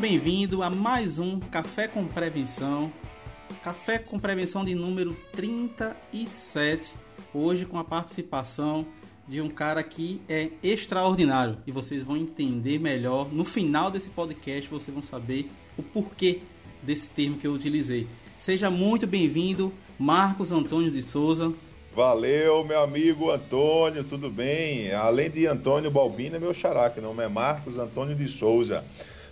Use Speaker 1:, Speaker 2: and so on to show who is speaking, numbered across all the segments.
Speaker 1: Bem-vindo a mais um Café com Prevenção. Café com Prevenção de número 37. Hoje com a participação de um cara que é extraordinário e vocês vão entender melhor no final desse podcast. Vocês vão saber o porquê desse termo que eu utilizei. Seja muito bem-vindo, Marcos Antônio de Souza.
Speaker 2: Valeu, meu amigo Antônio, tudo bem? Além de Antônio Balbina, meu xará, que não é Marcos Antônio de Souza.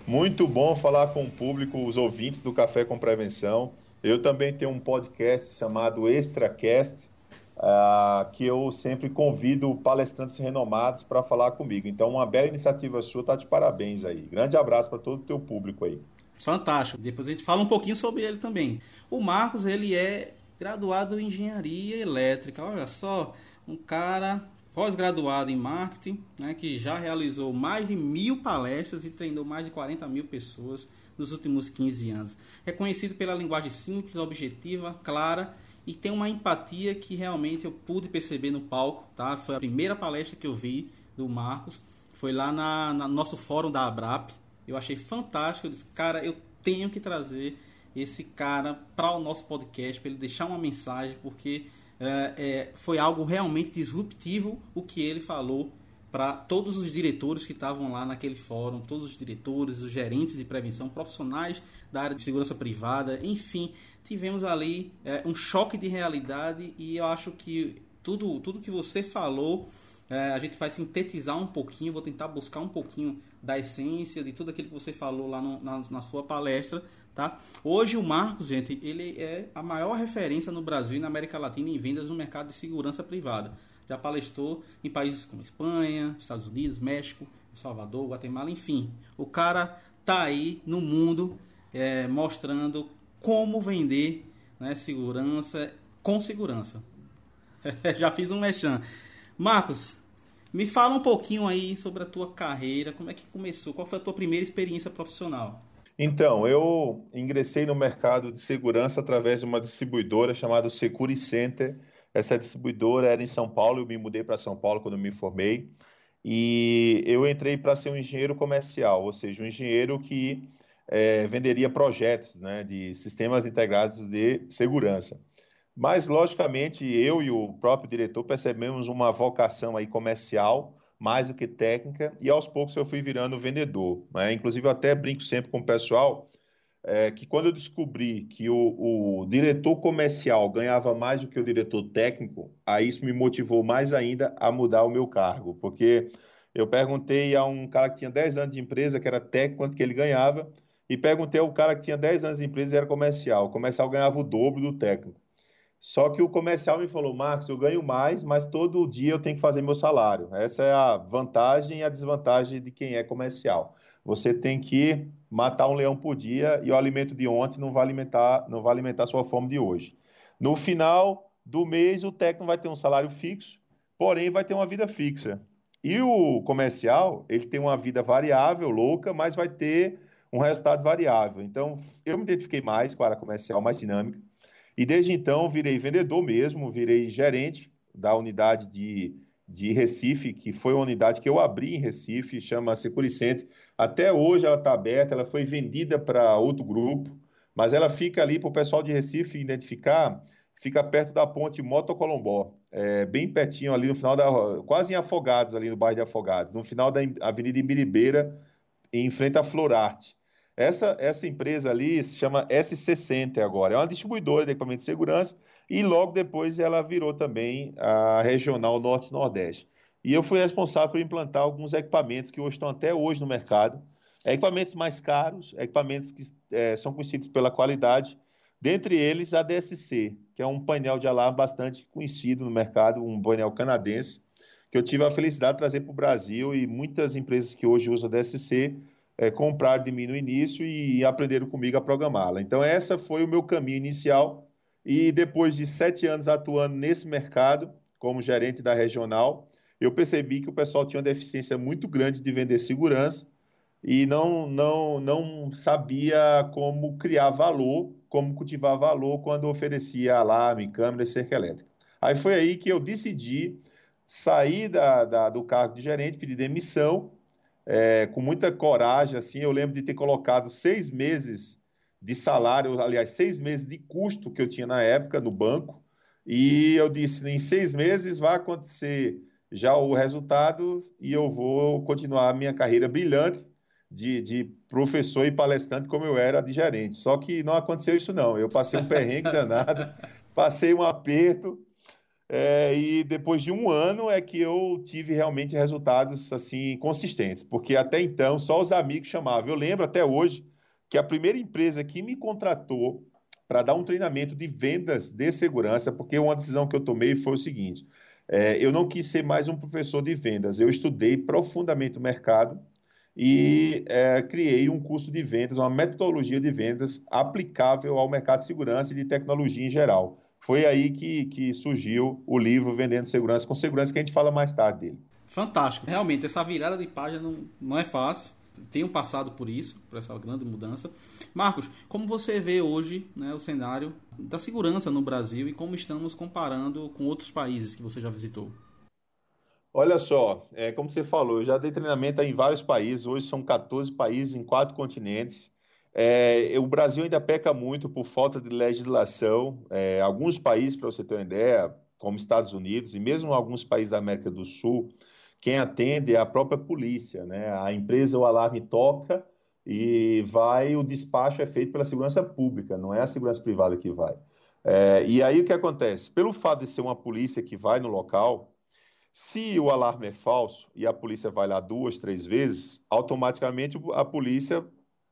Speaker 2: Muito bom falar com o público, os ouvintes do Café com Prevenção. Eu também tenho um podcast chamado ExtraCast, uh, que eu sempre convido palestrantes renomados para falar comigo. Então, uma bela iniciativa sua, tá de parabéns aí. Grande abraço para todo o teu público aí.
Speaker 1: Fantástico. Depois a gente fala um pouquinho sobre ele também. O Marcos, ele é graduado em engenharia elétrica. Olha só, um cara pós-graduado em marketing, né, que já realizou mais de mil palestras e treinou mais de 40 mil pessoas nos últimos 15 anos. É conhecido pela linguagem simples, objetiva, clara e tem uma empatia que realmente eu pude perceber no palco. Tá? Foi a primeira palestra que eu vi do Marcos. Foi lá na, no nosso fórum da Abrap. Eu achei fantástico. Eu disse, cara, eu tenho que trazer esse cara para o nosso podcast, para ele deixar uma mensagem, porque é, é, foi algo realmente disruptivo o que ele falou para todos os diretores que estavam lá naquele fórum, todos os diretores, os gerentes de prevenção, profissionais da área de segurança privada, enfim, tivemos ali é, um choque de realidade e eu acho que tudo, tudo que você falou é, a gente vai sintetizar um pouquinho, vou tentar buscar um pouquinho da essência de tudo aquilo que você falou lá no, na, na sua palestra, tá? Hoje o Marcos, gente, ele é a maior referência no Brasil e na América Latina em vendas no mercado de segurança privada. Já palestrou em países como Espanha, Estados Unidos, México, Salvador, Guatemala, enfim. O cara tá aí no mundo é, mostrando como vender né, segurança com segurança. Já fiz um mechan. Marcos, me fala um pouquinho aí sobre a tua carreira, como é que começou, qual foi a tua primeira experiência profissional?
Speaker 2: Então, eu ingressei no mercado de segurança através de uma distribuidora chamada Securi Center. Essa distribuidora era em São Paulo, eu me mudei para São Paulo quando me formei. E eu entrei para ser um engenheiro comercial, ou seja, um engenheiro que é, venderia projetos né, de sistemas integrados de segurança. Mas, logicamente, eu e o próprio diretor percebemos uma vocação aí comercial, mais do que técnica, e aos poucos eu fui virando vendedor. Né? Inclusive, eu até brinco sempre com o pessoal é, que quando eu descobri que o, o, diretor comercial ganhava mais do que o diretor técnico, aí isso me motivou mais ainda a mudar o meu cargo, porque eu perguntei a um cara que tinha 10 anos de empresa, que era técnico, quanto que ele ganhava, e perguntei ao cara que tinha 10 anos de empresa e era comercial. O comercial ganhava o dobro do técnico. Só que o comercial me falou, Marcos, eu ganho mais, mas todo dia eu tenho que fazer meu salário. Essa é a vantagem e a desvantagem de quem é comercial. Você tem que matar um leão por dia e o alimento de ontem não vai alimentar, não vai alimentar sua fome de hoje. No final do mês, o técnico vai ter um salário fixo, porém vai ter uma vida fixa. E o comercial, ele tem uma vida variável, louca, mas vai ter um resultado variável. Então, eu me identifiquei mais com a área comercial, mais dinâmica. E desde então virei vendedor mesmo, virei gerente da unidade de, de Recife, que foi uma unidade que eu abri em Recife, chama Securicente. Até hoje ela está aberta, ela foi vendida para outro grupo, mas ela fica ali para o pessoal de Recife identificar, fica perto da ponte Moto Colombó, é, bem pertinho ali no final da. quase em Afogados, ali no bairro de Afogados, no final da Avenida Ibiribeira, em frente à Florarte. Essa, essa empresa ali se chama SC agora, é uma distribuidora de equipamento de segurança e logo depois ela virou também a regional Norte-Nordeste. E eu fui responsável por implantar alguns equipamentos que hoje estão até hoje no mercado. É equipamentos mais caros, equipamentos que é, são conhecidos pela qualidade, dentre eles a DSC, que é um painel de alarme bastante conhecido no mercado, um painel canadense, que eu tive a felicidade de trazer para o Brasil e muitas empresas que hoje usam a DSC é, comprar de mim no início e aprenderam comigo a programá-la. Então, essa foi o meu caminho inicial. E depois de sete anos atuando nesse mercado, como gerente da regional, eu percebi que o pessoal tinha uma deficiência muito grande de vender segurança e não, não, não sabia como criar valor, como cultivar valor quando oferecia alarme, câmera e cerca elétrica. Aí foi aí que eu decidi sair da, da, do cargo de gerente, pedir demissão é, com muita coragem, assim, eu lembro de ter colocado seis meses de salário, aliás, seis meses de custo que eu tinha na época no banco, e eu disse, em seis meses vai acontecer já o resultado e eu vou continuar a minha carreira brilhante de, de professor e palestrante como eu era de gerente. Só que não aconteceu isso não. Eu passei um perrengue danado, passei um aperto, é, e depois de um ano é que eu tive realmente resultados assim consistentes, porque até então só os amigos chamavam. Eu lembro até hoje que a primeira empresa que me contratou para dar um treinamento de vendas de segurança, porque uma decisão que eu tomei foi o seguinte: é, eu não quis ser mais um professor de vendas, eu estudei profundamente o mercado e é, criei um curso de vendas, uma metodologia de vendas aplicável ao mercado de segurança e de tecnologia em geral. Foi aí que, que surgiu o livro Vendendo Segurança com Segurança, que a gente fala mais tarde dele.
Speaker 1: Fantástico. Realmente, essa virada de página não, não é fácil. Tenho passado por isso, por essa grande mudança. Marcos, como você vê hoje né, o cenário da segurança no Brasil e como estamos comparando com outros países que você já visitou?
Speaker 2: Olha só, é, como você falou, eu já dei treinamento em vários países, hoje são 14 países em quatro continentes. É, o Brasil ainda peca muito por falta de legislação. É, alguns países, para você ter uma ideia, como Estados Unidos e mesmo alguns países da América do Sul, quem atende é a própria polícia, né? A empresa, o alarme toca e vai, o despacho é feito pela segurança pública, não é a segurança privada que vai. É, e aí o que acontece? Pelo fato de ser uma polícia que vai no local, se o alarme é falso e a polícia vai lá duas, três vezes, automaticamente a polícia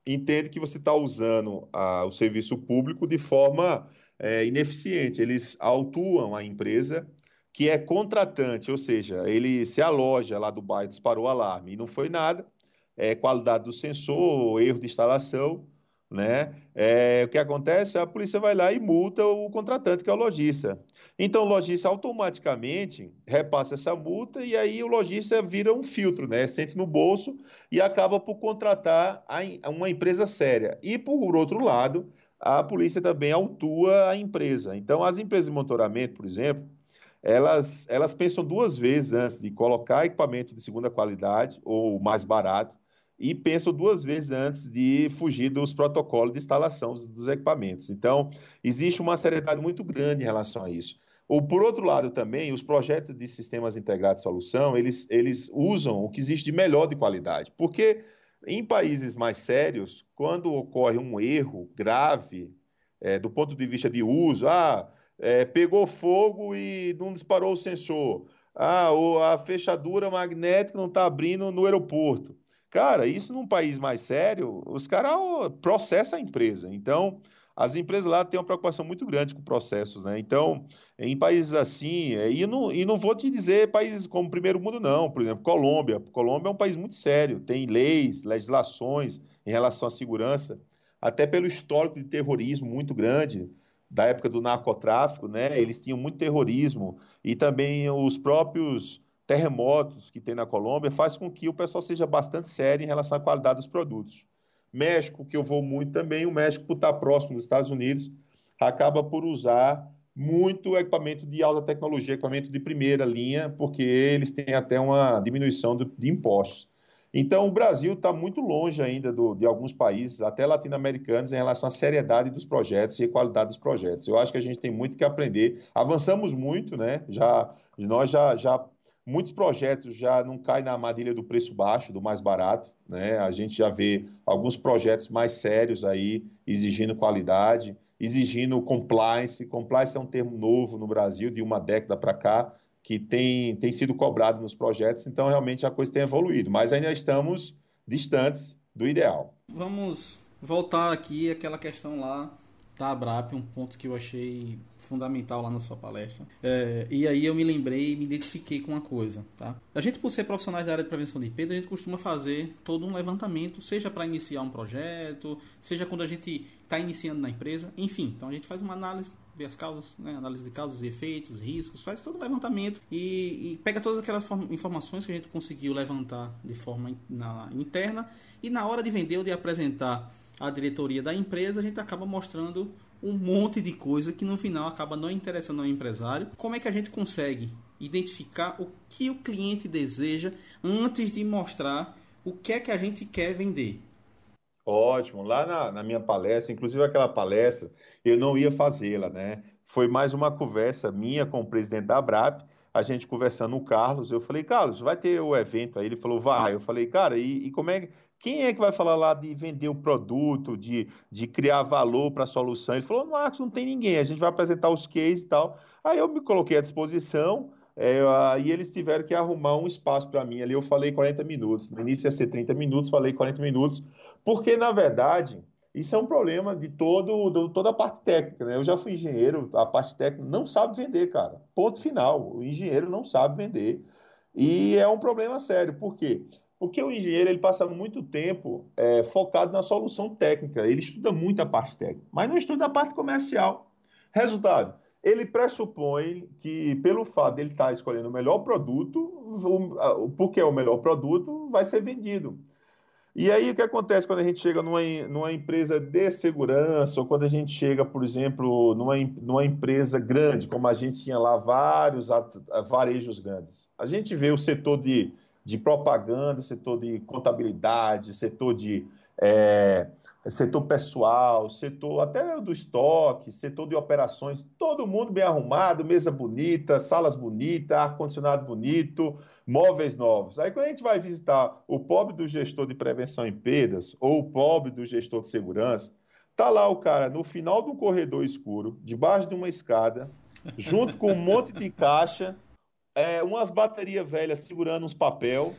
Speaker 2: entende que você está usando a, o serviço público de forma é, ineficiente. Eles autuam a empresa que é contratante, ou seja, ele se aloja lá do bairro, disparou o alarme e não foi nada, é qualidade do sensor, erro de instalação, né? É, o que acontece? A polícia vai lá e multa o contratante, que é o lojista. Então, o lojista automaticamente repassa essa multa e aí o lojista vira um filtro, né? Sente no bolso e acaba por contratar a, uma empresa séria. E, por outro lado, a polícia também autua a empresa. Então, as empresas de monitoramento, por exemplo, elas, elas pensam duas vezes antes de colocar equipamento de segunda qualidade ou mais barato e pensam duas vezes antes de fugir dos protocolos de instalação dos equipamentos. Então, existe uma seriedade muito grande em relação a isso. Ou, por outro lado, também, os projetos de sistemas integrados de solução, eles, eles usam o que existe de melhor de qualidade. Porque em países mais sérios, quando ocorre um erro grave, é, do ponto de vista de uso, ah, é, pegou fogo e não disparou o sensor, ah, ou a fechadura magnética não está abrindo no aeroporto. Cara, isso num país mais sério, os caras processam a empresa. Então, as empresas lá têm uma preocupação muito grande com processos, né? Então, em países assim, é, e não, e não vou te dizer países como primeiro mundo, não. Por exemplo, Colômbia. Colômbia é um país muito sério, tem leis, legislações em relação à segurança, até pelo histórico de terrorismo muito grande da época do narcotráfico, né? Eles tinham muito terrorismo e também os próprios terremotos que tem na Colômbia faz com que o pessoal seja bastante sério em relação à qualidade dos produtos. México, que eu vou muito também, o México, por estar próximo dos Estados Unidos, acaba por usar muito equipamento de alta tecnologia, equipamento de primeira linha, porque eles têm até uma diminuição de impostos. Então, o Brasil está muito longe ainda do, de alguns países, até latino-americanos, em relação à seriedade dos projetos e a qualidade dos projetos. Eu acho que a gente tem muito que aprender. Avançamos muito, né? Já, nós já, já Muitos projetos já não caem na armadilha do preço baixo, do mais barato. Né? A gente já vê alguns projetos mais sérios aí exigindo qualidade, exigindo compliance. Compliance é um termo novo no Brasil, de uma década para cá, que tem, tem sido cobrado nos projetos. Então, realmente, a coisa tem evoluído, mas ainda estamos distantes do ideal.
Speaker 1: Vamos voltar aqui àquela questão lá da Abrap, um ponto que eu achei fundamental lá na sua palestra. É, e aí eu me lembrei e me identifiquei com uma coisa. Tá? A gente, por ser profissionais da área de prevenção de perda, a gente costuma fazer todo um levantamento, seja para iniciar um projeto, seja quando a gente está iniciando na empresa, enfim. Então a gente faz uma análise vê as causas, né, análise de causas e efeitos, riscos, faz todo o levantamento e, e pega todas aquelas informações que a gente conseguiu levantar de forma na, interna e na hora de vender ou de apresentar a diretoria da empresa, a gente acaba mostrando um monte de coisa que no final acaba não interessando ao empresário. Como é que a gente consegue identificar o que o cliente deseja antes de mostrar o que é que a gente quer vender.
Speaker 2: Ótimo. Lá na, na minha palestra, inclusive aquela palestra, eu não ia fazê-la, né? Foi mais uma conversa minha com o presidente da Abrap, a gente conversando, o Carlos, eu falei, Carlos, vai ter o evento? Aí ele falou, vai. Eu falei, cara, e, e como é quem é que vai falar lá de vender o produto, de, de criar valor para a solução? Ele falou, Marcos, não tem ninguém, a gente vai apresentar os cases e tal. Aí eu me coloquei à disposição, é, aí eles tiveram que arrumar um espaço para mim. Ali eu falei 40 minutos. No início ia ser 30 minutos, falei 40 minutos, porque, na verdade, isso é um problema de todo, toda a parte técnica. Né? Eu já fui engenheiro, a parte técnica não sabe vender, cara. Ponto final. O engenheiro não sabe vender. E é um problema sério. Por quê? Porque o engenheiro ele passa muito tempo é, focado na solução técnica. Ele estuda muito a parte técnica, mas não estuda a parte comercial. Resultado, ele pressupõe que, pelo fato de ele estar escolhendo o melhor produto, porque é o melhor produto, vai ser vendido. E aí, o que acontece quando a gente chega numa, numa empresa de segurança, ou quando a gente chega, por exemplo, numa, numa empresa grande, como a gente tinha lá vários varejos grandes? A gente vê o setor de, de propaganda, setor de contabilidade, setor de é, setor pessoal, setor até do estoque, setor de operações, todo mundo bem arrumado, mesa bonita, salas bonitas, ar-condicionado bonito, móveis novos. Aí quando a gente vai visitar o pobre do gestor de prevenção em perdas ou o pobre do gestor de segurança, tá lá o cara no final do corredor escuro, debaixo de uma escada, junto com um monte de caixa, é, umas baterias velhas segurando uns papel,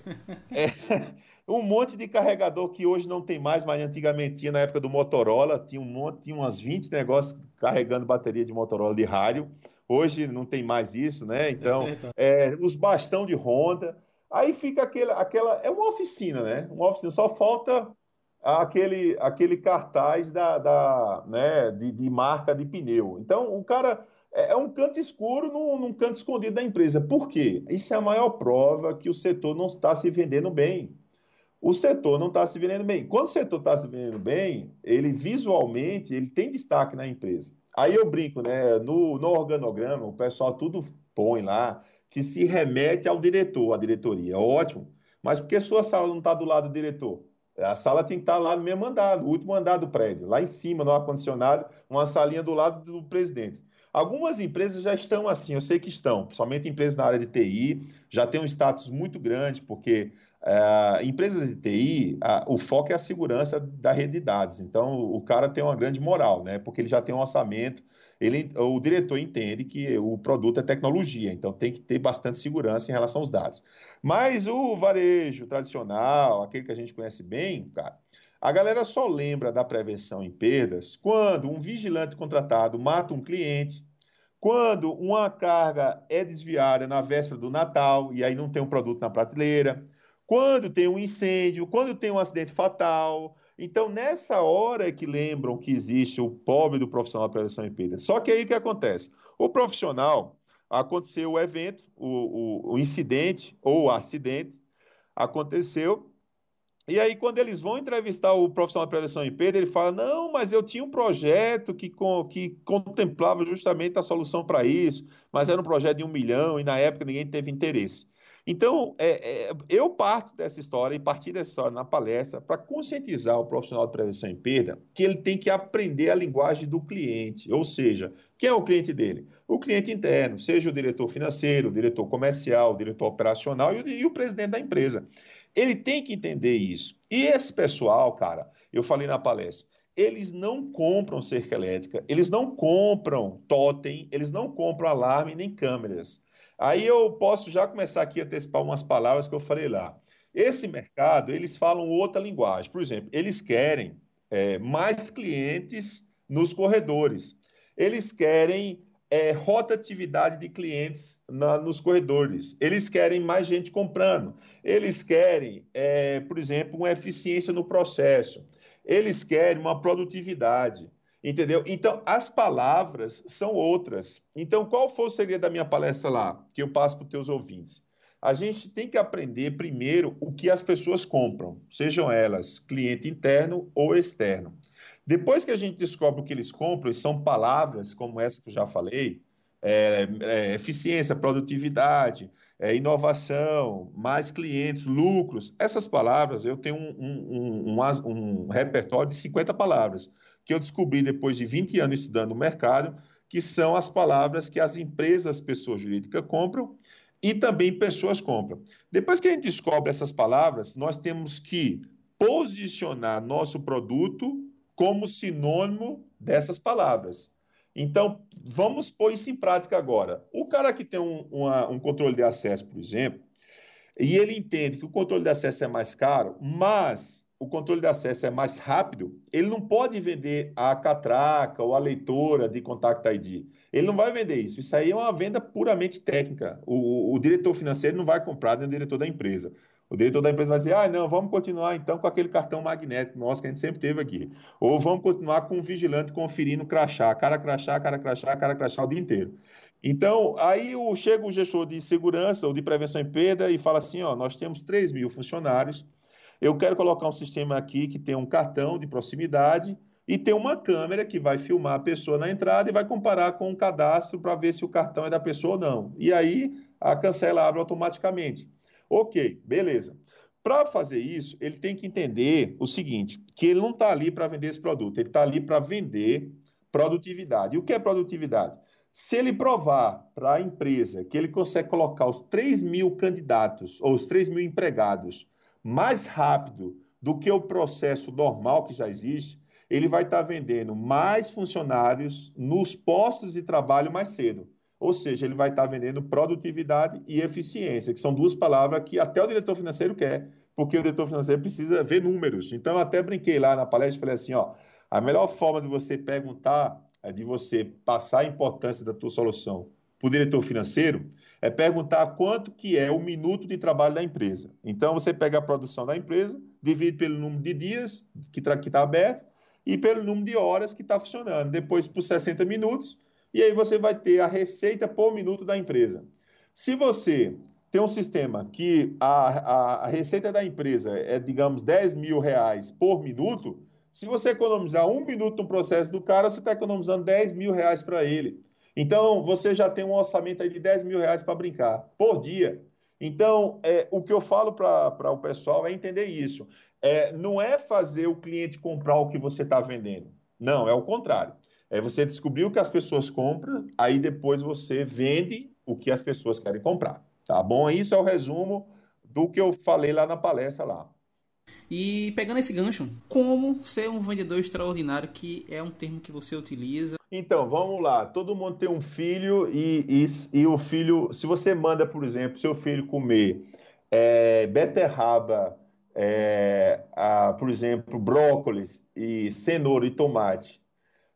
Speaker 2: é, um monte de carregador que hoje não tem mais, mas antigamente tinha na época do Motorola, tinha um monte, tinha umas 20 negócios carregando bateria de Motorola de rádio. Hoje não tem mais isso, né? Então, é, os bastão de Honda. Aí fica aquele, aquela. É uma oficina, né? Uma oficina. Só falta aquele, aquele cartaz da, da, né, de, de marca de pneu. Então, o cara é, é um canto escuro num, num, canto escondido da empresa. Por quê? Isso é a maior prova que o setor não está se vendendo bem o setor não está se vendendo bem. Quando o setor está se vendendo bem, ele visualmente ele tem destaque na empresa. Aí eu brinco, né? No, no organograma, o pessoal tudo põe lá que se remete ao diretor, à diretoria. Ótimo. Mas por que sua sala não está do lado do diretor? A sala tem que estar lá no mesmo andar, no último andar do prédio, lá em cima, no ar-condicionado, uma salinha do lado do presidente. Algumas empresas já estão assim, eu sei que estão, principalmente empresas na área de TI, já tem um status muito grande, porque Uh, empresas de TI, o foco é a segurança da rede de dados. Então, o cara tem uma grande moral, né? Porque ele já tem um orçamento, ele, o diretor entende que o produto é tecnologia, então tem que ter bastante segurança em relação aos dados. Mas o varejo tradicional, aquele que a gente conhece bem, cara, a galera só lembra da prevenção em perdas quando um vigilante contratado mata um cliente, quando uma carga é desviada na véspera do Natal e aí não tem um produto na prateleira quando tem um incêndio, quando tem um acidente fatal. Então, nessa hora é que lembram que existe o pobre do profissional de prevenção e perda. Só que aí o que acontece? O profissional, aconteceu o evento, o, o, o incidente ou o acidente, aconteceu, e aí, quando eles vão entrevistar o profissional de prevenção e perda, ele fala: Não, mas eu tinha um projeto que, que contemplava justamente a solução para isso, mas era um projeto de um milhão e na época ninguém teve interesse. Então, é, é, eu parto dessa história e parti dessa história na palestra para conscientizar o profissional de prevenção em perda que ele tem que aprender a linguagem do cliente, ou seja, quem é o cliente dele? O cliente interno, seja o diretor financeiro, o diretor comercial, o diretor operacional e o, e o presidente da empresa. Ele tem que entender isso. E esse pessoal, cara, eu falei na palestra, eles não compram cerca elétrica, eles não compram totem, eles não compram alarme nem câmeras. Aí eu posso já começar aqui a antecipar umas palavras que eu falei lá. Esse mercado, eles falam outra linguagem. Por exemplo, eles querem é, mais clientes nos corredores. Eles querem é, rotatividade de clientes na, nos corredores. Eles querem mais gente comprando. Eles querem, é, por exemplo, uma eficiência no processo. Eles querem uma produtividade. Entendeu? Então, as palavras são outras. Então, qual foi o segredo da minha palestra lá, que eu passo para os teus ouvintes? A gente tem que aprender primeiro o que as pessoas compram, sejam elas cliente interno ou externo. Depois que a gente descobre o que eles compram, e são palavras como essa que eu já falei, é, é, eficiência, produtividade, é, inovação, mais clientes, lucros. Essas palavras, eu tenho um, um, um, um, repertório de 50 palavras, que eu descobri depois de 20 anos estudando o mercado, que são as palavras que as empresas, pessoas jurídicas, compram e também pessoas compram. Depois que a gente descobre essas palavras, nós temos que posicionar nosso produto como sinônimo dessas palavras. Então, vamos pôr isso em prática agora. O cara que tem um, uma, um controle de acesso, por exemplo, e ele entende que o controle de acesso é mais caro, mas o controle de acesso é mais rápido, ele não pode vender a catraca ou a leitora de Contact ID. Ele não vai vender isso. Isso aí é uma venda puramente técnica. O, o diretor financeiro não vai comprar nem o diretor da empresa. O diretor da empresa vai dizer, ah, não, vamos continuar então com aquele cartão magnético nosso que a gente sempre teve aqui. Ou vamos continuar com o vigilante conferindo crachá, cara crachá, cara crachá, cara crachá o dia inteiro. Então, aí o, chega o gestor de segurança ou de prevenção em perda e fala assim, ó, nós temos 3 mil funcionários, eu quero colocar um sistema aqui que tem um cartão de proximidade e tem uma câmera que vai filmar a pessoa na entrada e vai comparar com o cadastro para ver se o cartão é da pessoa ou não. E aí a cancela abre automaticamente. Ok, beleza. Para fazer isso, ele tem que entender o seguinte: que ele não está ali para vender esse produto, ele está ali para vender produtividade. E o que é produtividade? Se ele provar para a empresa que ele consegue colocar os 3 mil candidatos ou os 3 mil empregados mais rápido do que o processo normal que já existe, ele vai estar vendendo mais funcionários nos postos de trabalho mais cedo. Ou seja, ele vai estar vendendo produtividade e eficiência, que são duas palavras que até o diretor financeiro quer, porque o diretor financeiro precisa ver números. Então, eu até brinquei lá na palestra e falei assim: ó, a melhor forma de você perguntar, é de você passar a importância da tua solução para o diretor financeiro, é perguntar quanto que é o minuto de trabalho da empresa. Então, você pega a produção da empresa, divide pelo número de dias que está aberto e pelo número de horas que está funcionando. Depois, por 60 minutos, e aí você vai ter a receita por minuto da empresa. Se você tem um sistema que a, a, a receita da empresa é, digamos, 10 mil reais por minuto, se você economizar um minuto no processo do cara, você está economizando 10 mil reais para ele. Então, você já tem um orçamento aí de 10 mil reais para brincar por dia. Então, é, o que eu falo para o pessoal é entender isso. É, não é fazer o cliente comprar o que você está vendendo. Não, é o contrário. É você descobrir o que as pessoas compram, aí depois você vende o que as pessoas querem comprar. Tá bom? Isso é o resumo do que eu falei lá na palestra lá.
Speaker 1: E pegando esse gancho, como ser um vendedor extraordinário, que é um termo que você utiliza?
Speaker 2: Então, vamos lá. Todo mundo tem um filho e, e, e o filho, se você manda, por exemplo, seu filho comer é, beterraba, é, a, por exemplo, brócolis e cenoura e tomate,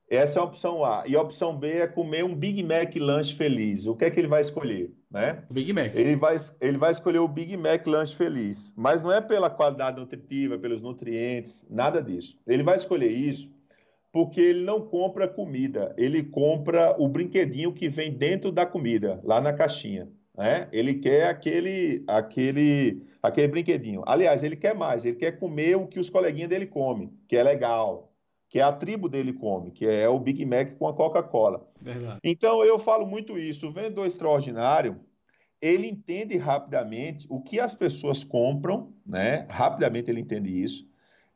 Speaker 2: essa é a opção A. E a opção B é comer um Big Mac lanche feliz. O que é que ele vai escolher? Né?
Speaker 1: Big Mac.
Speaker 2: Ele vai, ele vai escolher o Big Mac lanche feliz. Mas não é pela qualidade nutritiva, pelos nutrientes, nada disso. Ele vai escolher isso porque ele não compra comida. Ele compra o brinquedinho que vem dentro da comida, lá na caixinha. Né? Ele quer aquele, aquele, aquele brinquedinho. Aliás, ele quer mais. Ele quer comer o que os coleguinhas dele comem, que é legal que é a tribo dele come, que é o Big Mac com a Coca-Cola. Então eu falo muito isso. O vendedor extraordinário, ele entende rapidamente o que as pessoas compram, né? Rapidamente ele entende isso.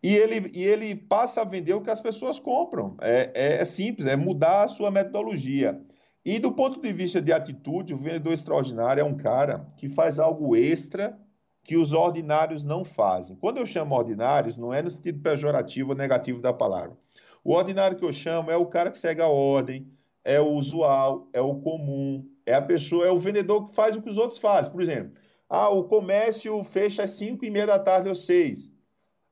Speaker 2: E ele, e ele passa a vender o que as pessoas compram. É, é, é simples, é mudar a sua metodologia. E do ponto de vista de atitude, o vendedor extraordinário é um cara que faz algo extra que os ordinários não fazem. Quando eu chamo ordinários, não é no sentido pejorativo ou negativo da palavra. O ordinário que eu chamo é o cara que segue a ordem, é o usual, é o comum, é a pessoa, é o vendedor que faz o que os outros fazem. Por exemplo, ah, o comércio fecha às 5 e meia da tarde ou 6.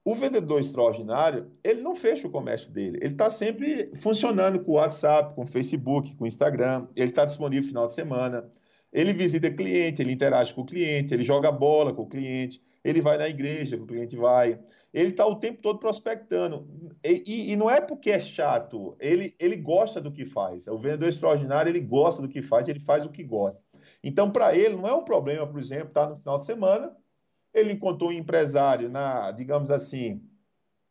Speaker 2: O vendedor extraordinário, ele não fecha o comércio dele. Ele está sempre funcionando com o WhatsApp, com o Facebook, com o Instagram. Ele está disponível no final de semana. Ele visita cliente, ele interage com o cliente, ele joga bola com o cliente, ele vai na igreja, o cliente vai ele está o tempo todo prospectando. E, e, e, não é porque é chato, ele, ele gosta do que faz. O vendedor extraordinário, ele gosta do que faz, ele faz o que gosta. Então, para ele, não é um problema, por exemplo, estar tá no final de semana, ele encontrou um empresário na, digamos assim,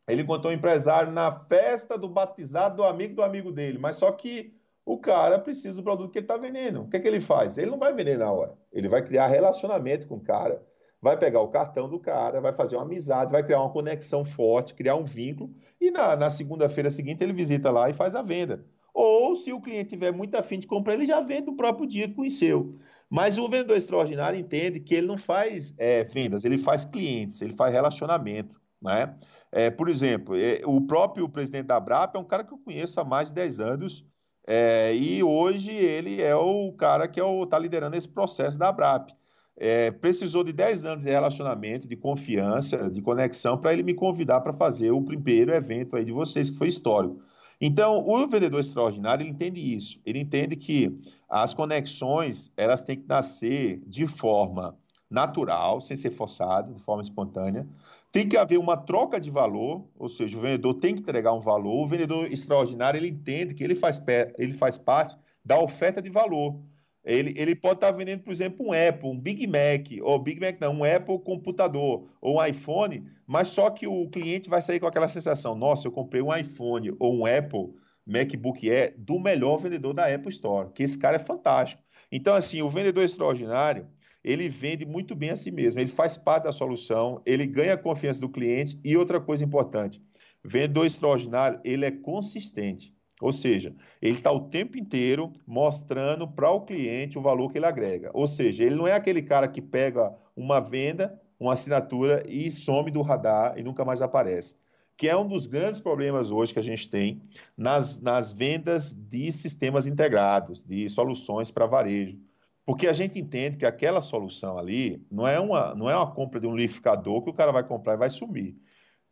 Speaker 2: ele encontrou um empresário na festa do batizado do amigo do amigo dele, mas só que o cara precisa do produto que ele está vendendo. O que é que ele faz? Ele não vai vender na hora. Ele vai criar relacionamento com o cara, vai pegar o cartão do cara, vai fazer uma amizade, vai criar uma conexão forte, criar um vínculo, e na, na segunda-feira seguinte ele visita lá e faz a venda. Ou, se o cliente tiver muito afim de comprar, ele já vende no próprio dia que conheceu. Mas o vendedor extraordinário entende que ele não faz é, vendas, ele faz clientes, ele faz relacionamento. Né? É, por exemplo, é, o próprio presidente da Brap é um cara que eu conheço há mais de 10 anos, é, e hoje ele é o cara que está é liderando esse processo da Brap. É, precisou de 10 anos de relacionamento, de confiança, de conexão, para ele me convidar para fazer o primeiro evento aí de vocês, que foi histórico. Então, o vendedor extraordinário, ele entende isso. Ele entende que as conexões, elas têm que nascer de forma natural, sem ser forçado, de forma espontânea. Tem que haver uma troca de valor, ou seja, o vendedor tem que entregar um valor. O vendedor extraordinário, ele entende que ele faz, ele faz parte da oferta de valor. Ele, ele pode estar vendendo, por exemplo, um Apple, um Big Mac, ou Big Mac não, um Apple computador, ou um iPhone, mas só que o cliente vai sair com aquela sensação: nossa, eu comprei um iPhone ou um Apple MacBook Air do melhor vendedor da Apple Store, que esse cara é fantástico. Então, assim, o vendedor extraordinário, ele vende muito bem a si mesmo, ele faz parte da solução, ele ganha a confiança do cliente e outra coisa importante, vendedor extraordinário, ele é consistente. Ou seja, ele está o tempo inteiro mostrando para o cliente o valor que ele agrega. Ou seja, ele não é aquele cara que pega uma venda, uma assinatura e some do radar e nunca mais aparece. Que é um dos grandes problemas hoje que a gente tem nas, nas vendas de sistemas integrados, de soluções para varejo. Porque a gente entende que aquela solução ali não é uma, não é uma compra de um liquidificador que o cara vai comprar e vai sumir.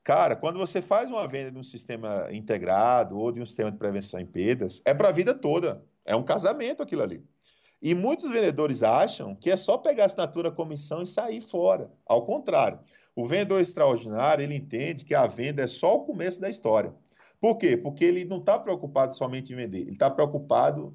Speaker 2: Cara, quando você faz uma venda de um sistema integrado ou de um sistema de prevenção em perdas, é para a vida toda. É um casamento aquilo ali. E muitos vendedores acham que é só pegar a assinatura, comissão e sair fora. Ao contrário, o vendedor extraordinário ele entende que a venda é só o começo da história. Por quê? Porque ele não está preocupado somente em vender, ele está preocupado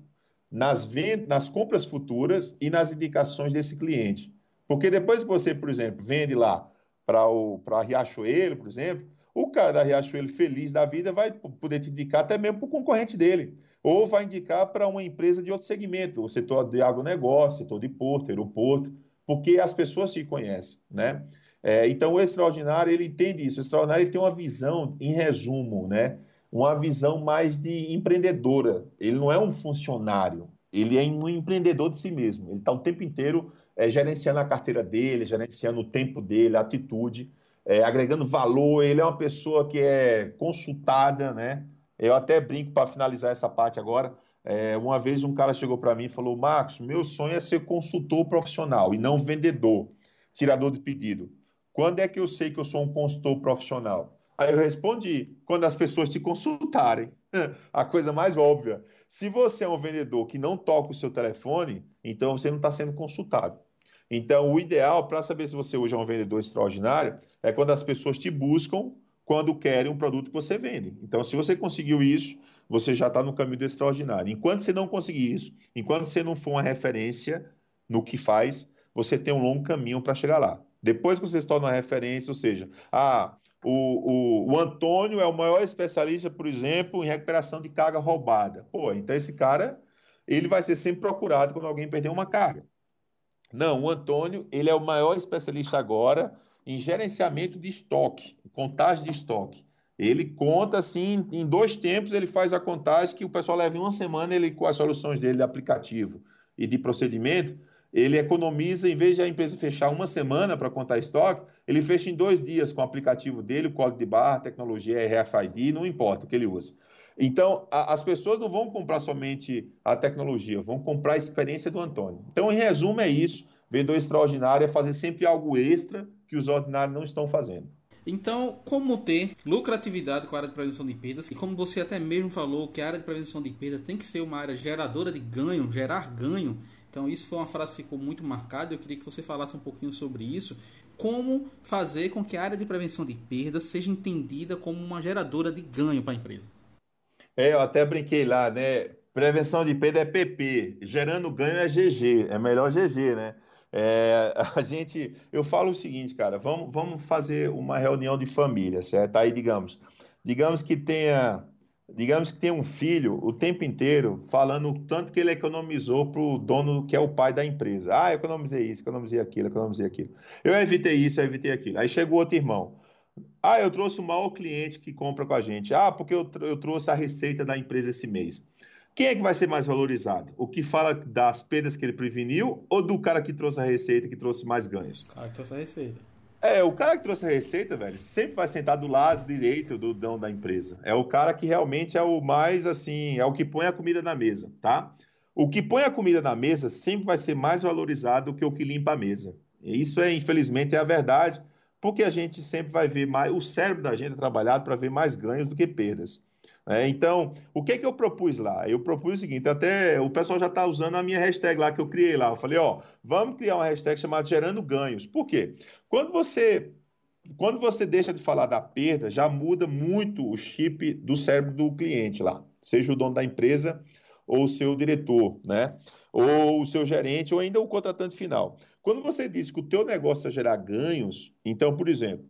Speaker 2: nas, vendas, nas compras futuras e nas indicações desse cliente. Porque depois que você, por exemplo, vende lá para Riachuelo, por exemplo, o cara da Riachuelo feliz da vida vai poder te indicar até mesmo para o concorrente dele. Ou vai indicar para uma empresa de outro segmento, o setor de agronegócio, setor de porto, aeroporto, porque as pessoas se conhecem, né? É, então, o extraordinário, ele entende isso. O extraordinário ele tem uma visão, em resumo, né? Uma visão mais de empreendedora. Ele não é um funcionário, ele é um empreendedor de si mesmo. Ele está o tempo inteiro é, gerenciando a carteira dele, gerenciando o tempo dele, a atitude, é, agregando valor. Ele é uma pessoa que é consultada, né? Eu até brinco para finalizar essa parte agora. É, uma vez um cara chegou para mim e falou: Marcos, meu sonho é ser consultor profissional e não vendedor, tirador de pedido. Quando é que eu sei que eu sou um consultor profissional? Aí eu respondi: quando as pessoas te consultarem. A coisa mais óbvia. Se você é um vendedor que não toca o seu telefone, então você não está sendo consultado. Então, o ideal para saber se você hoje é um vendedor extraordinário é quando as pessoas te buscam quando querem um produto que você vende. Então, se você conseguiu isso, você já está no caminho do extraordinário. Enquanto você não conseguir isso, enquanto você não for uma referência no que faz, você tem um longo caminho para chegar lá. Depois que você se torna uma referência, ou seja, ah, o, o, o, Antônio é o maior especialista, por exemplo, em recuperação de carga roubada. Pô, então esse cara, ele vai ser sempre procurado quando alguém perder uma carga. Não, o Antônio, ele é o maior especialista agora em gerenciamento de estoque, contagem de estoque. Ele conta assim, em dois tempos ele faz a contagem que o pessoal leva em uma semana ele com as soluções dele de aplicativo e de procedimento, ele economiza, em vez de a empresa fechar uma semana para contar estoque, ele fecha em dois dias com o aplicativo dele, o código de barra, tecnologia RFID, não importa o que ele usa. Então, a, as pessoas não vão comprar somente a tecnologia, vão comprar a experiência do Antônio. Então, em resumo, é isso. Vendedor extraordinário é fazer sempre algo extra que os ordinários não estão fazendo.
Speaker 1: Então, como ter lucratividade com a área de prevenção de perdas? E como você até mesmo falou, que a área de prevenção de perdas tem que ser uma área geradora de ganho, gerar ganho. Então, isso foi uma frase que ficou muito marcada. Eu queria que você falasse um pouquinho sobre isso. Como fazer com que a área de prevenção de perdas seja entendida como uma geradora de ganho para a empresa?
Speaker 2: É, eu até brinquei lá, né? Prevenção de perda é PP, gerando ganho é GG, é melhor GG, né? É, a gente, eu falo o seguinte, cara, vamos, vamos fazer uma reunião de família, certo? Aí, digamos, digamos que tenha digamos que tem um filho o tempo inteiro falando o tanto que ele economizou para o dono que é o pai da empresa. Ah, economizei isso, economizei aquilo, economizei aquilo. Eu evitei isso, eu evitei aquilo. Aí chegou outro irmão. Ah, eu trouxe o maior cliente que compra com a gente. Ah, porque eu, eu trouxe a receita da empresa esse mês. Quem é que vai ser mais valorizado? O que fala das perdas que ele preveniu ou do cara que trouxe a receita, que trouxe mais ganhos?
Speaker 1: O cara que trouxe a receita.
Speaker 2: É, o cara que trouxe a receita, velho, sempre vai sentar do lado direito do dono da empresa. É o cara que realmente é o mais, assim, é o que põe a comida na mesa, tá? O que põe a comida na mesa sempre vai ser mais valorizado do que o que limpa a mesa. E isso é, infelizmente, é a verdade, porque a gente sempre vai ver mais, o cérebro da gente é trabalhado para ver mais ganhos do que perdas. É, então, o que, que eu propus lá? Eu propus o seguinte: até o pessoal já está usando a minha hashtag lá que eu criei lá. Eu falei, ó, vamos criar uma hashtag chamada Gerando Ganhos. Por quê? Quando você, quando você deixa de falar da perda, já muda muito o chip do cérebro do cliente lá, seja o dono da empresa ou o seu diretor, né? Ou o seu gerente, ou ainda o contratante final. Quando você diz que o teu negócio é gerar ganhos, então, por exemplo,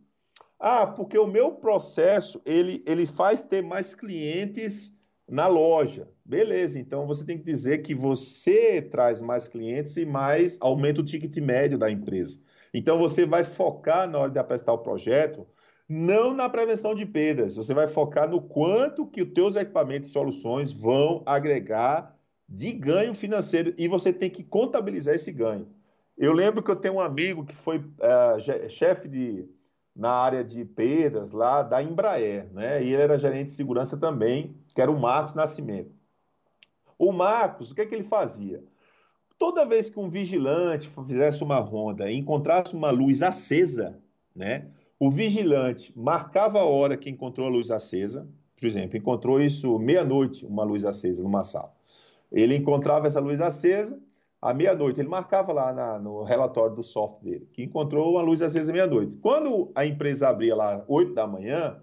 Speaker 2: ah, porque o meu processo ele, ele faz ter mais clientes na loja. Beleza, então você tem que dizer que você traz mais clientes e mais aumenta o ticket médio da empresa. Então você vai focar na hora de apresentar o projeto não na prevenção de perdas, você vai focar no quanto que os teus equipamentos e soluções vão agregar de ganho financeiro e você tem que contabilizar esse ganho. Eu lembro que eu tenho um amigo que foi uh, chefe de na área de perdas lá da Embraer, né? E ele era gerente de segurança também, que era o Marcos Nascimento. O Marcos, o que é que ele fazia? Toda vez que um vigilante fizesse uma ronda e encontrasse uma luz acesa, né? O vigilante marcava a hora que encontrou a luz acesa, por exemplo, encontrou isso meia-noite, uma luz acesa numa sala. Ele encontrava essa luz acesa, à meia-noite. Ele marcava lá na, no relatório do software dele, que encontrou uma luz acesa meia-noite. Quando a empresa abria lá 8 da manhã,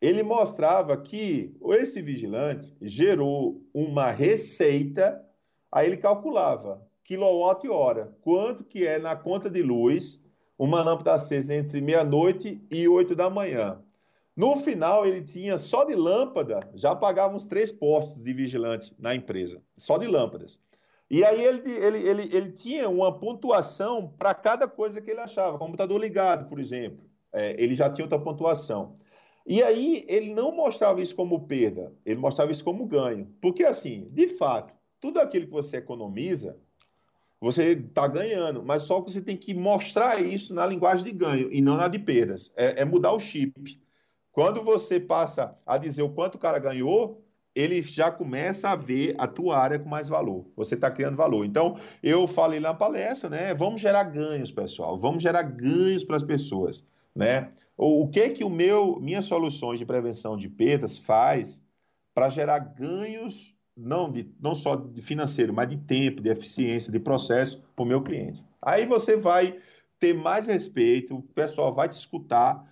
Speaker 2: ele mostrava que esse vigilante gerou uma receita, aí ele calculava quilowatt-hora, quanto que é na conta de luz uma lâmpada acesa entre meia-noite e 8 da manhã. No final, ele tinha só de lâmpada, já pagava uns três postos de vigilante na empresa, só de lâmpadas. E aí ele, ele, ele, ele tinha uma pontuação para cada coisa que ele achava. Computador ligado, por exemplo, é, ele já tinha outra pontuação. E aí ele não mostrava isso como perda, ele mostrava isso como ganho. Porque assim, de fato, tudo aquilo que você economiza, você está ganhando, mas só que você tem que mostrar isso na linguagem de ganho e não na de perdas. É, é mudar o chip. Quando você passa a dizer o quanto o cara ganhou, ele já começa a ver a tua área com mais valor. Você está criando valor. Então, eu falei na palestra, né? Vamos gerar ganhos, pessoal. Vamos gerar ganhos para as pessoas, né? O, que que o meu, minhas soluções de prevenção de perdas faz para gerar ganhos não de não só de financeiro, mas de tempo, de eficiência, de processo para o meu cliente. Aí você vai ter mais respeito, o pessoal vai te escutar.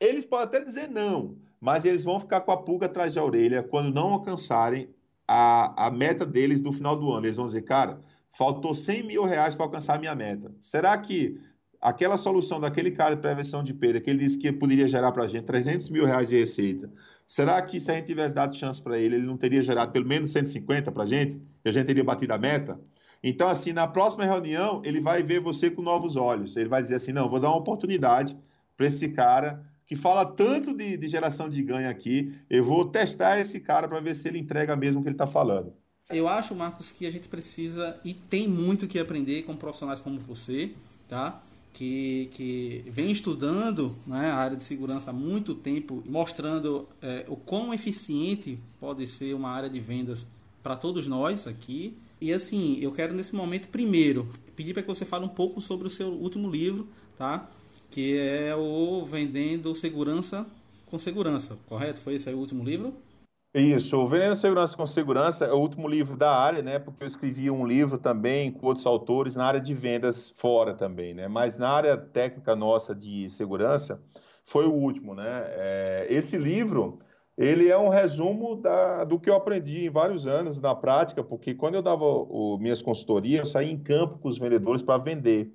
Speaker 2: Eles podem até dizer não, mas eles vão ficar com a pulga atrás da orelha quando não alcançarem a, a meta deles do final do ano. Eles vão dizer, cara, faltou 100 mil reais para alcançar a minha meta. Será que aquela solução daquele cara de prevenção de perda, que ele disse que poderia gerar para a gente 300 mil reais de receita, será que se a gente tivesse dado chance para ele, ele não teria gerado pelo menos 150 para a gente? E a gente teria batido a meta? Então, assim, na próxima reunião, ele vai ver você com novos olhos. Ele vai dizer assim: não, vou dar uma oportunidade para esse cara que fala tanto de, de geração de ganho aqui. Eu vou testar esse cara para ver se ele entrega mesmo o que ele está falando.
Speaker 1: Eu acho, Marcos, que a gente precisa e tem muito que aprender com profissionais como você, tá? Que, que vem estudando né, a área de segurança há muito tempo, mostrando é, o quão eficiente pode ser uma área de vendas para todos nós aqui. E assim, eu quero nesse momento primeiro pedir para que você fale um pouco sobre o seu último livro, tá? Que é o Vendendo Segurança com Segurança, correto? Foi esse aí o último livro?
Speaker 2: Isso, o Vendendo Segurança com Segurança é o último livro da área, né? Porque eu escrevi um livro também com outros autores na área de vendas fora também, né? Mas na área técnica nossa de segurança foi o último, né? É, esse livro ele é um resumo da, do que eu aprendi em vários anos na prática, porque quando eu dava o, minhas consultorias, eu saía em campo com os vendedores para vender.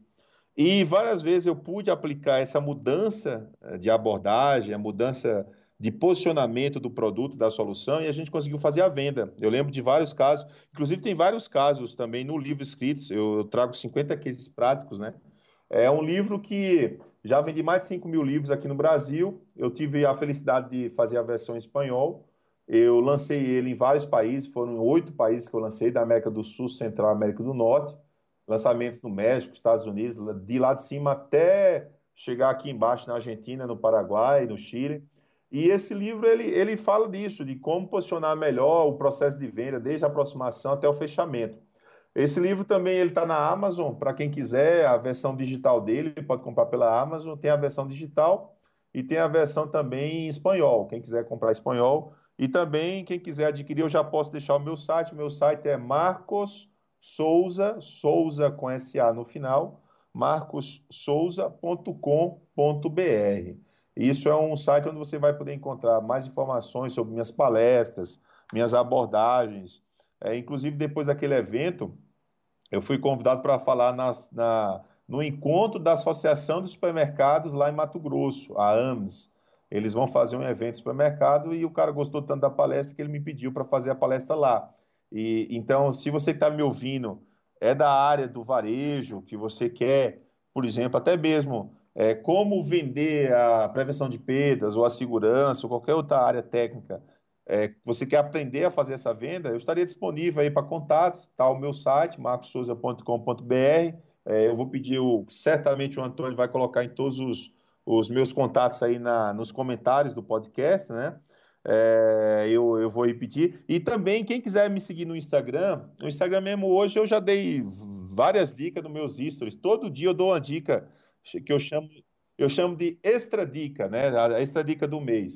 Speaker 2: E várias vezes eu pude aplicar essa mudança eh, de abordagem, a mudança de posicionamento do produto, da solução, e a gente conseguiu fazer a venda. Eu lembro de vários casos, inclusive tem vários casos também no livro escritos, eu trago 50 cases práticos, né? É um livro que já vendi mais de 5 mil livros aqui no Brasil, eu tive a felicidade de fazer a versão em espanhol, eu lancei ele em vários países, foram oito países que eu lancei, da América do Sul, Central América do Norte, lançamentos no México, Estados Unidos, de lá de cima até chegar aqui embaixo na Argentina, no Paraguai, no Chile. E esse livro ele, ele fala disso, de como posicionar melhor o processo de venda, desde a aproximação até o fechamento. Esse livro também ele está na Amazon, para quem quiser, a versão digital dele, pode comprar pela Amazon, tem a versão digital e tem a versão também em espanhol, quem quiser comprar espanhol. E também, quem quiser adquirir, eu já posso deixar o meu site, o meu site é Marcos Souza, Souza com SA no final, marcossouza.com.br. Isso é um site onde você vai poder encontrar mais informações sobre minhas palestras, minhas abordagens. É, inclusive, depois daquele evento, eu fui convidado para falar na, na, no encontro da Associação de Supermercados lá em Mato Grosso, a AMS. Eles vão fazer um evento de supermercado e o cara gostou tanto da palestra que ele me pediu para fazer a palestra lá. E então, se você está me ouvindo, é da área do varejo, que você quer, por exemplo, até mesmo é, como vender a prevenção de perdas ou a segurança ou qualquer outra área técnica, é, você quer aprender a fazer essa venda, eu estaria disponível aí para contatos, está o meu site, marcosouza.com.br, é, eu vou pedir, o, certamente o Antônio vai colocar em todos os, os meus contatos aí na, nos comentários do podcast, né? É, eu, eu vou repetir. E também, quem quiser me seguir no Instagram, no Instagram mesmo hoje eu já dei várias dicas nos meus stories. Todo dia eu dou uma dica que eu chamo, eu chamo de extra dica, né? A extra dica do mês.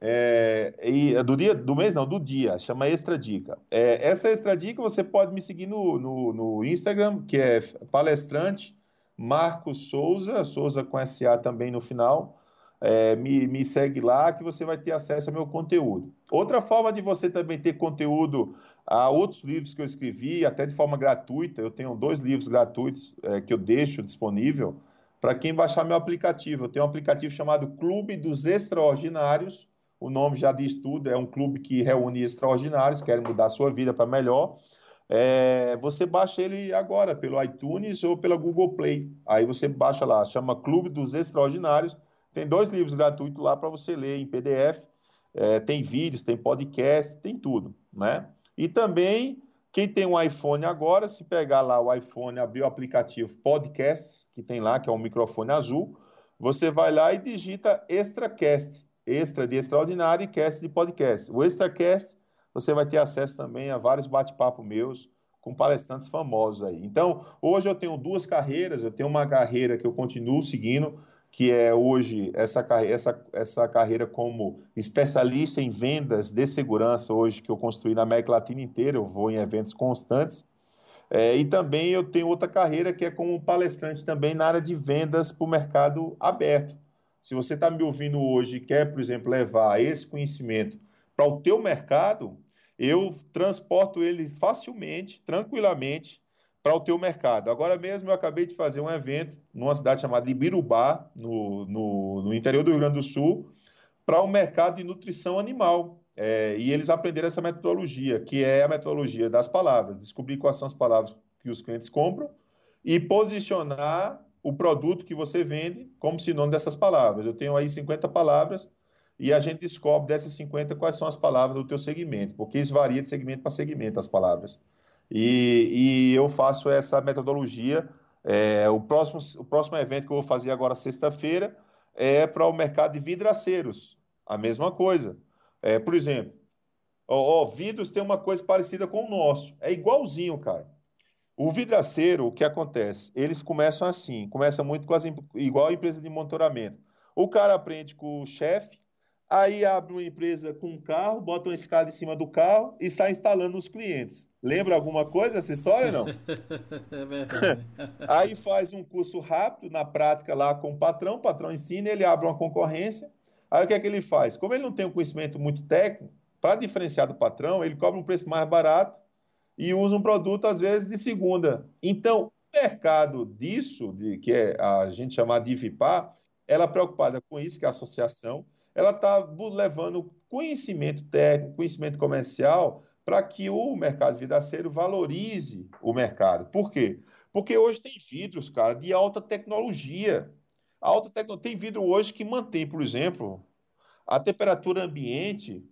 Speaker 2: É, e, do dia do mês não, do dia, chama extra dica. É, essa extra dica você pode me seguir no, no, no, Instagram, que é palestrante Marcos Souza, Souza com SA também no final. É, me, me segue lá que você vai ter acesso ao meu conteúdo. Outra forma de você também ter conteúdo a outros livros que eu escrevi, até de forma gratuita, eu tenho dois livros gratuitos é, que eu deixo disponível para quem baixar meu aplicativo. Eu tenho um aplicativo chamado Clube dos Extraordinários. O nome já diz tudo, é um clube que reúne extraordinários, querem mudar a sua vida para melhor. É, você baixa ele agora pelo iTunes ou pela Google Play. Aí você baixa lá, chama Clube dos Extraordinários. Tem dois livros gratuitos lá para você ler em PDF. É, tem vídeos, tem podcast, tem tudo, né? E também quem tem um iPhone agora, se pegar lá o iPhone, abrir o aplicativo Podcasts, que tem lá, que é um microfone azul, você vai lá e digita ExtraCast, extra de extraordinário e cast de podcast. O ExtraCast, você vai ter acesso também a vários bate-papos meus com palestrantes famosos aí. Então, hoje eu tenho duas carreiras, eu tenho uma carreira que eu continuo seguindo, que é hoje essa, essa, essa carreira como especialista em vendas de segurança, hoje que eu construí na América Latina inteira, eu vou em eventos constantes. É, e também eu tenho outra carreira que é como palestrante também na área de vendas para o mercado aberto. Se você está me ouvindo hoje e quer, por exemplo, levar esse conhecimento para o teu mercado, eu transporto ele facilmente, tranquilamente, para o teu mercado. Agora mesmo eu acabei de fazer um evento numa cidade chamada Ibirubá, no, no, no interior do Rio Grande do Sul, para o um mercado de nutrição animal. É, e eles aprenderam essa metodologia, que é a metodologia das palavras, descobrir quais são as palavras que os clientes compram e posicionar o produto que você vende como sinônimo dessas palavras. Eu tenho aí 50 palavras e a gente descobre dessas 50 quais são as palavras do teu segmento, porque isso varia de segmento para segmento as palavras. E, e eu faço essa metodologia. É, o, próximo, o próximo evento que eu vou fazer agora, sexta-feira, é para o mercado de vidraceiros. A mesma coisa. É, por exemplo, ó, ó, vidros tem uma coisa parecida com o nosso. É igualzinho, cara. O vidraceiro, o que acontece? Eles começam assim, começa muito com as, igual a empresa de monitoramento. O cara aprende com o chefe, aí abre uma empresa com um carro, bota uma escada em cima do carro e sai instalando os clientes. Lembra alguma coisa essa história, não? é verdade. Aí faz um curso rápido, na prática, lá com o patrão, o patrão ensina, ele abre uma concorrência. Aí o que é que ele faz? Como ele não tem um conhecimento muito técnico, para diferenciar do patrão, ele cobra um preço mais barato e usa um produto, às vezes, de segunda. Então, o mercado disso, de, que é a gente chamar de IVIPAR, ela é preocupada com isso, que é a associação, ela está levando conhecimento técnico, conhecimento comercial para que o mercado vidraceiro valorize o mercado. Por quê? Porque hoje tem vidros, cara, de alta tecnologia. alta tecnologia. Tem vidro hoje que mantém, por exemplo, a temperatura ambiente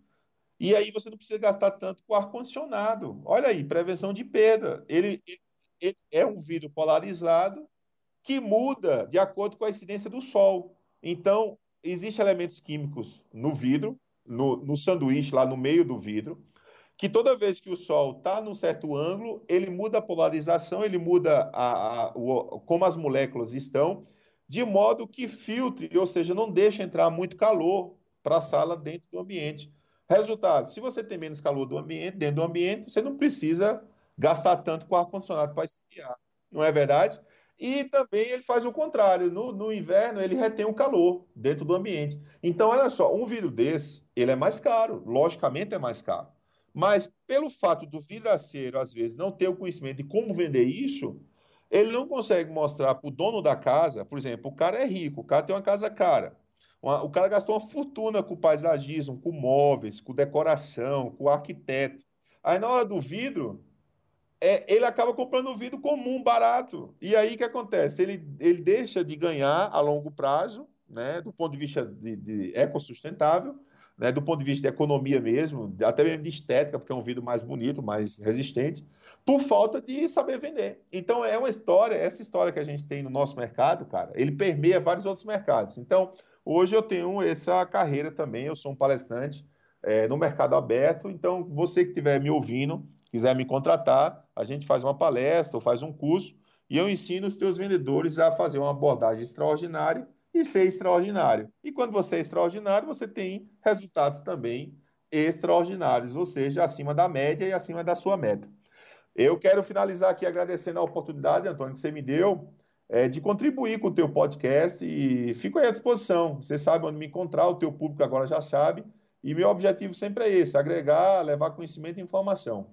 Speaker 2: e aí você não precisa gastar tanto com ar-condicionado. Olha aí, prevenção de perda. Ele, ele, ele, é um vidro polarizado que muda de acordo com a incidência do sol. Então, existem elementos químicos no vidro, no, no sanduíche, lá no meio do vidro, que toda vez que o sol está num certo ângulo, ele muda a polarização, ele muda a, a, o, como as moléculas estão, de modo que filtre, ou seja, não deixa entrar muito calor para a sala dentro do ambiente. Resultado: se você tem menos calor do ambiente, dentro do ambiente, você não precisa gastar tanto com ar-condicionado para esfriar. Não é verdade? E também ele faz o contrário. No, no, inverno, ele retém o calor dentro do ambiente. Então, olha só, um vidro desse, ele é mais caro. Logicamente é mais caro. Mas, pelo fato do vidraceiro, às vezes, não ter o conhecimento de como vender isso, ele não consegue mostrar para o dono da casa, por exemplo, o cara é rico, o cara tem uma casa cara. Uma, o cara gastou uma fortuna com paisagismo, com móveis, com decoração, com arquiteto. Aí na hora do vidro, é, ele acaba comprando um vidro comum, barato. E aí o que acontece? Ele, ele deixa de ganhar a longo prazo, né, do ponto de vista de, de ecossustentável, né, do ponto de vista de economia mesmo, até mesmo de estética, porque é um vidro mais bonito, mais resistente, por falta de saber vender. Então é uma história, essa história que a gente tem no nosso mercado, cara, ele permeia vários outros mercados. Então, Hoje eu tenho essa carreira também, eu sou um palestrante é, no mercado aberto, então você que estiver me ouvindo, quiser me contratar, a gente faz uma palestra ou faz um curso e eu ensino os teus vendedores a fazer uma abordagem extraordinária e ser extraordinário. E quando você é extraordinário, você tem resultados também extraordinários, ou seja, acima da média e acima da sua meta. Eu quero finalizar aqui agradecendo a oportunidade, Antônio, que você me deu é, de contribuir com o teu podcast e fico aí à disposição. Você sabe onde me encontrar, o teu público agora já sabe. E meu objetivo sempre é esse, agregar, levar conhecimento e informação.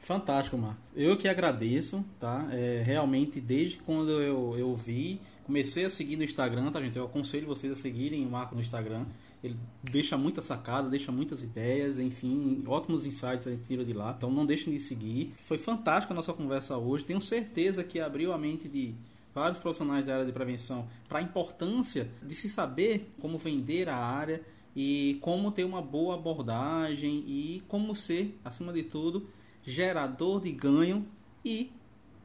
Speaker 1: Fantástico, Marcos. Eu que agradeço, tá? É, realmente, desde quando eu, eu vi, comecei a seguir no Instagram, tá, gente? Eu aconselho vocês a seguirem o Marco no Instagram. Ele deixa muita sacada, deixa muitas ideias, enfim, ótimos insights a gente tira de lá. Então não deixem de seguir. Foi fantástica a nossa conversa hoje. Tenho certeza que abriu a mente de vários profissionais da área de prevenção para a importância de se saber como vender a área e como ter uma boa abordagem e como ser, acima de tudo, gerador de ganho e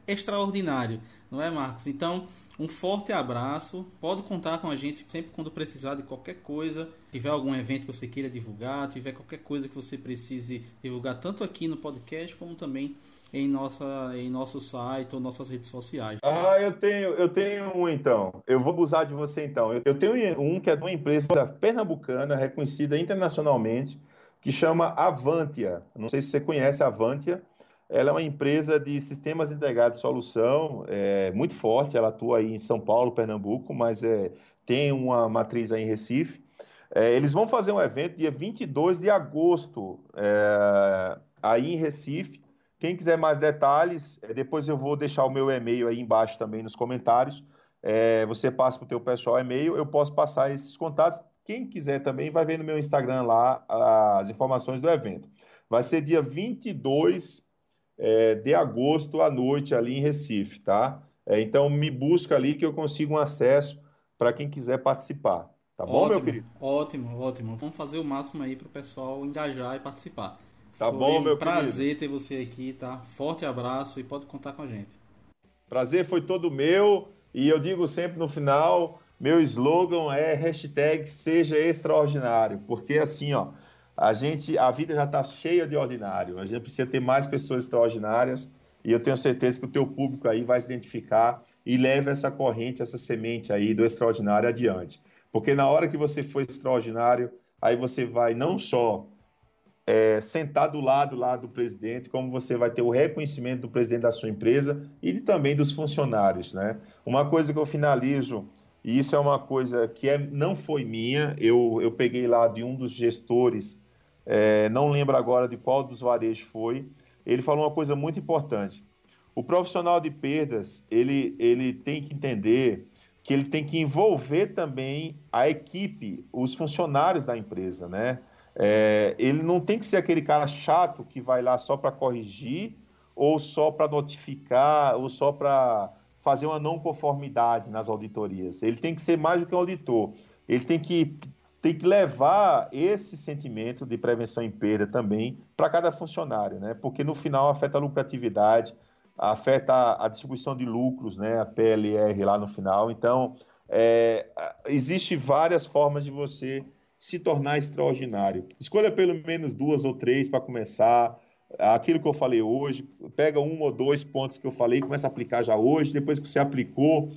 Speaker 1: extraordinário, não é, Marcos? Então, um forte abraço. Pode contar com a gente sempre quando precisar de qualquer coisa. Tiver algum evento que você queira divulgar, tiver qualquer coisa que você precise divulgar, tanto aqui no podcast como também em, nossa, em nosso site ou nossas redes sociais.
Speaker 2: Ah, eu tenho, eu tenho um então. Eu vou abusar de você então. Eu tenho um que é de uma empresa pernambucana, reconhecida internacionalmente, que chama Avantia. Não sei se você conhece a Avantia. Ela é uma empresa de sistemas integrados de solução, é, muito forte. Ela atua aí em São Paulo, Pernambuco, mas é, tem uma matriz aí em Recife. É, eles vão fazer um evento dia 22 de agosto, é, aí em Recife, quem quiser mais detalhes, eh, depois eu vou deixar o meu e-mail aí embaixo também nos comentários. É, você passa para o teu pessoal e-mail, eu posso passar esses contatos. Quem quiser também vai ver no meu Instagram lá as informações do evento. Vai ser dia 22 é, de agosto à noite ali em Recife, tá? É, então me busca ali que eu consigo um acesso para quem quiser participar. Tá bom,
Speaker 1: ótimo,
Speaker 2: meu querido?
Speaker 1: Ótimo, ótimo. Vamos fazer o máximo aí para o pessoal engajar e participar.
Speaker 2: Tá Foi bom, meu
Speaker 1: um prazer ter você aqui, tá? Forte abraço e pode contar com a gente.
Speaker 2: Prazer foi todo meu e eu digo sempre no final, meu slogan é hashtag seja extraordinário, porque assim, ó, a gente, a vida já está cheia de ordinário, a gente precisa ter mais pessoas extraordinárias e eu tenho certeza que o teu público aí vai se identificar e leve essa corrente, essa semente aí do extraordinário adiante. Porque na hora que você for extraordinário, aí você vai não só é, sentar do lado lá do presidente, como você vai ter o reconhecimento do presidente da sua empresa e também dos funcionários, né? Uma coisa que eu finalizo, e isso é uma coisa que é, não foi minha, eu, eu peguei lá de um dos gestores, é, não lembro agora de qual dos varejos foi, ele falou uma coisa muito importante. O profissional de perdas, ele, ele tem que entender que ele tem que envolver também a equipe, os funcionários da empresa, né? É, ele não tem que ser aquele cara chato que vai lá só para corrigir, ou só para notificar, ou só para fazer uma não conformidade nas auditorias. Ele tem que ser mais do que um auditor. Ele tem que, tem que levar esse sentimento de prevenção em perda também para cada funcionário, né? Porque no final afeta a lucratividade, afeta a distribuição de lucros, né? A PLR lá no final. Então, é, existe várias formas de você se tornar extraordinário. Escolha pelo menos duas ou três para começar. Aquilo que eu falei hoje, pega um ou dois pontos que eu falei, começa a aplicar já hoje. Depois que você aplicou,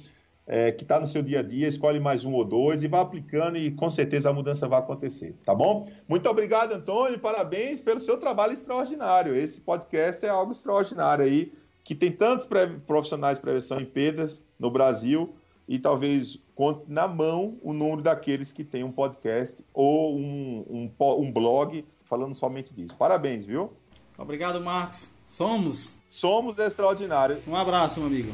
Speaker 2: é, que está no seu dia a dia, escolhe mais um ou dois e vá aplicando e com certeza a mudança vai acontecer, tá bom? Muito obrigado, Antônio, parabéns pelo seu trabalho extraordinário. Esse podcast é algo extraordinário aí, que tem tantos profissionais de prevenção em perdas no Brasil e talvez conte na mão o número daqueles que têm um podcast ou um, um, um blog falando somente disso. Parabéns, viu?
Speaker 1: Obrigado, Marcos. Somos.
Speaker 2: Somos extraordinários.
Speaker 1: Um abraço, meu amigo.